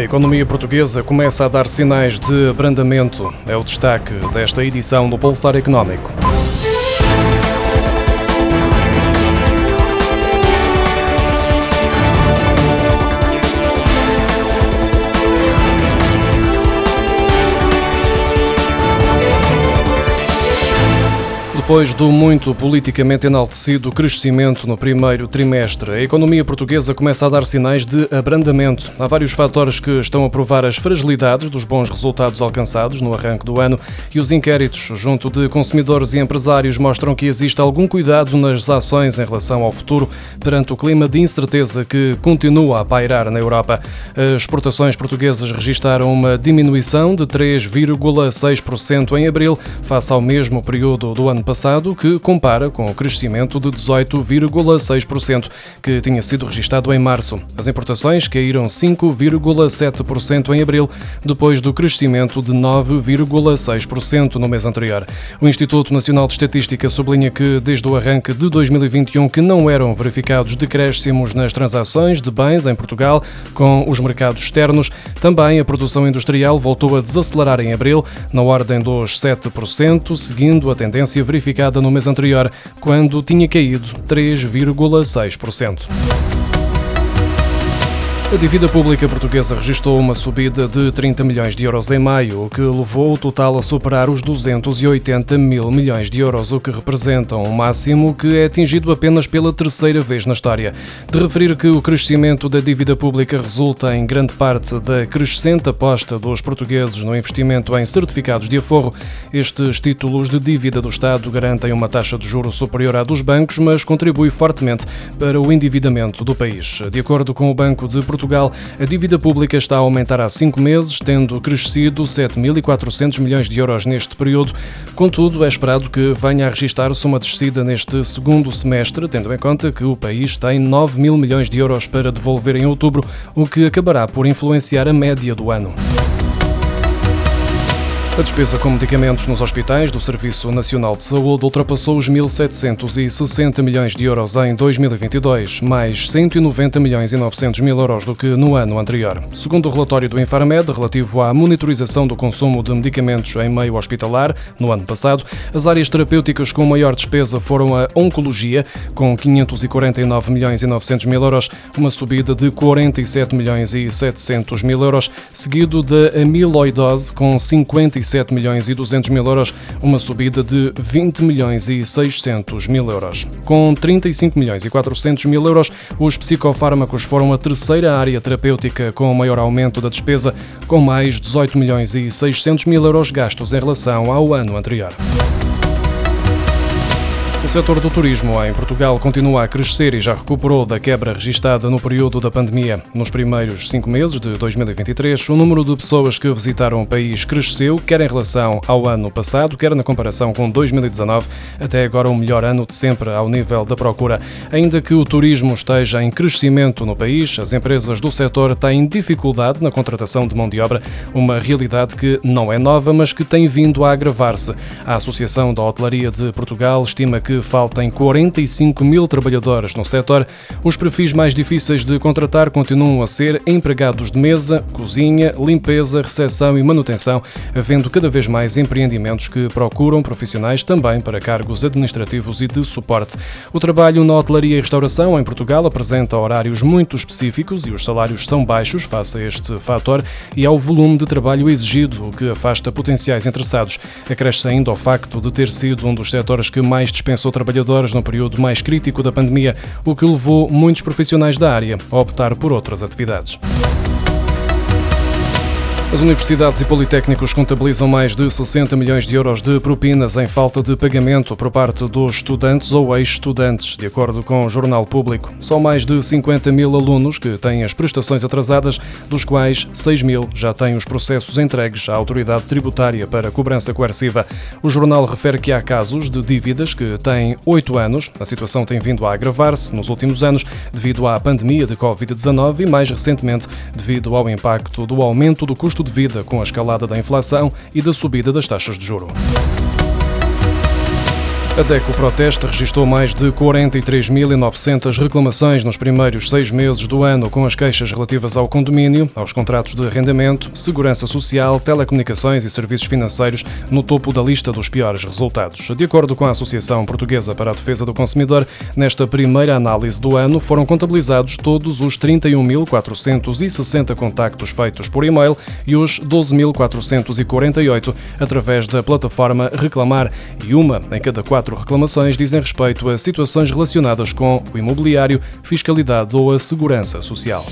A economia portuguesa começa a dar sinais de abrandamento. É o destaque desta edição do Pulsar Económico. Depois do muito politicamente enaltecido crescimento no primeiro trimestre, a economia portuguesa começa a dar sinais de abrandamento. Há vários fatores que estão a provar as fragilidades dos bons resultados alcançados no arranque do ano e os inquéritos junto de consumidores e empresários mostram que existe algum cuidado nas ações em relação ao futuro perante o clima de incerteza que continua a pairar na Europa. As exportações portuguesas registaram uma diminuição de 3,6% em abril face ao mesmo período do ano passado passado, que compara com o crescimento de 18,6% que tinha sido registado em março. As importações caíram 5,7% em abril, depois do crescimento de 9,6% no mês anterior. O Instituto Nacional de Estatística sublinha que, desde o arranque de 2021, que não eram verificados decréscimos nas transações de bens em Portugal com os mercados externos. Também a produção industrial voltou a desacelerar em abril, na ordem dos 7%, seguindo a tendência verificada no mês anterior, quando tinha caído 3,6%. A dívida pública portuguesa registrou uma subida de 30 milhões de euros em maio, o que levou o total a superar os 280 mil milhões de euros, o que representa um máximo que é atingido apenas pela terceira vez na história. De referir que o crescimento da dívida pública resulta em grande parte da crescente aposta dos portugueses no investimento em certificados de aforro. Estes títulos de dívida do Estado garantem uma taxa de juros superior à dos bancos, mas contribui fortemente para o endividamento do país. De acordo com o Banco de Portugal, Portugal, a dívida pública está a aumentar há cinco meses, tendo crescido 7.400 milhões de euros neste período. Contudo, é esperado que venha a registrar-se uma descida neste segundo semestre, tendo em conta que o país tem 9 mil milhões de euros para devolver em outubro, o que acabará por influenciar a média do ano. A despesa com medicamentos nos hospitais do Serviço Nacional de Saúde ultrapassou os 1.760 milhões de euros em 2022, mais 190 milhões e 900 mil euros do que no ano anterior. Segundo o relatório do Infarmed relativo à monitorização do consumo de medicamentos em meio hospitalar, no ano passado, as áreas terapêuticas com maior despesa foram a Oncologia, com 549 milhões e 900 mil euros, uma subida de 47 milhões e 700 mil euros, seguido da Amiloidose, com 57 7 milhões e 200 mil euros, uma subida de 20 milhões e 600 mil euros. Com 35 milhões e 400 mil euros, os psicofármacos foram a terceira área terapêutica com o maior aumento da despesa, com mais 18 milhões e 600 mil euros gastos em relação ao ano anterior. O setor do turismo em Portugal continua a crescer e já recuperou da quebra registada no período da pandemia. Nos primeiros cinco meses de 2023, o número de pessoas que visitaram o país cresceu, quer em relação ao ano passado, quer na comparação com 2019, até agora o melhor ano de sempre ao nível da procura. Ainda que o turismo esteja em crescimento no país, as empresas do setor têm dificuldade na contratação de mão de obra, uma realidade que não é nova, mas que tem vindo a agravar-se. A Associação da Hotelaria de Portugal estima que que faltem 45 mil trabalhadores no setor, os perfis mais difíceis de contratar continuam a ser empregados de mesa, cozinha, limpeza, recepção e manutenção, havendo cada vez mais empreendimentos que procuram profissionais também para cargos administrativos e de suporte. O trabalho na hotelaria e restauração em Portugal apresenta horários muito específicos e os salários são baixos face a este fator e ao volume de trabalho exigido, o que afasta potenciais interessados. Acresce ainda ao facto de ter sido um dos setores que mais dispensou dispensou trabalhadores no período mais crítico da pandemia, o que levou muitos profissionais da área a optar por outras atividades. As universidades e politécnicos contabilizam mais de 60 milhões de euros de propinas em falta de pagamento por parte dos estudantes ou ex-estudantes, de acordo com o Jornal Público. São mais de 50 mil alunos que têm as prestações atrasadas, dos quais 6 mil já têm os processos entregues à autoridade tributária para cobrança coerciva. O jornal refere que há casos de dívidas que têm 8 anos. A situação tem vindo a agravar-se nos últimos anos devido à pandemia de Covid-19 e, mais recentemente, devido ao impacto do aumento do custo custo de vida com a escalada da inflação e da subida das taxas de juro. A DECO Proteste registrou mais de 43.900 reclamações nos primeiros seis meses do ano, com as queixas relativas ao condomínio, aos contratos de arrendamento, segurança social, telecomunicações e serviços financeiros no topo da lista dos piores resultados. De acordo com a Associação Portuguesa para a Defesa do Consumidor, nesta primeira análise do ano foram contabilizados todos os 31.460 contactos feitos por e-mail e os 12.448 através da plataforma Reclamar e uma em cada quatro quatro reclamações dizem respeito a situações relacionadas com o imobiliário, fiscalidade ou a segurança social.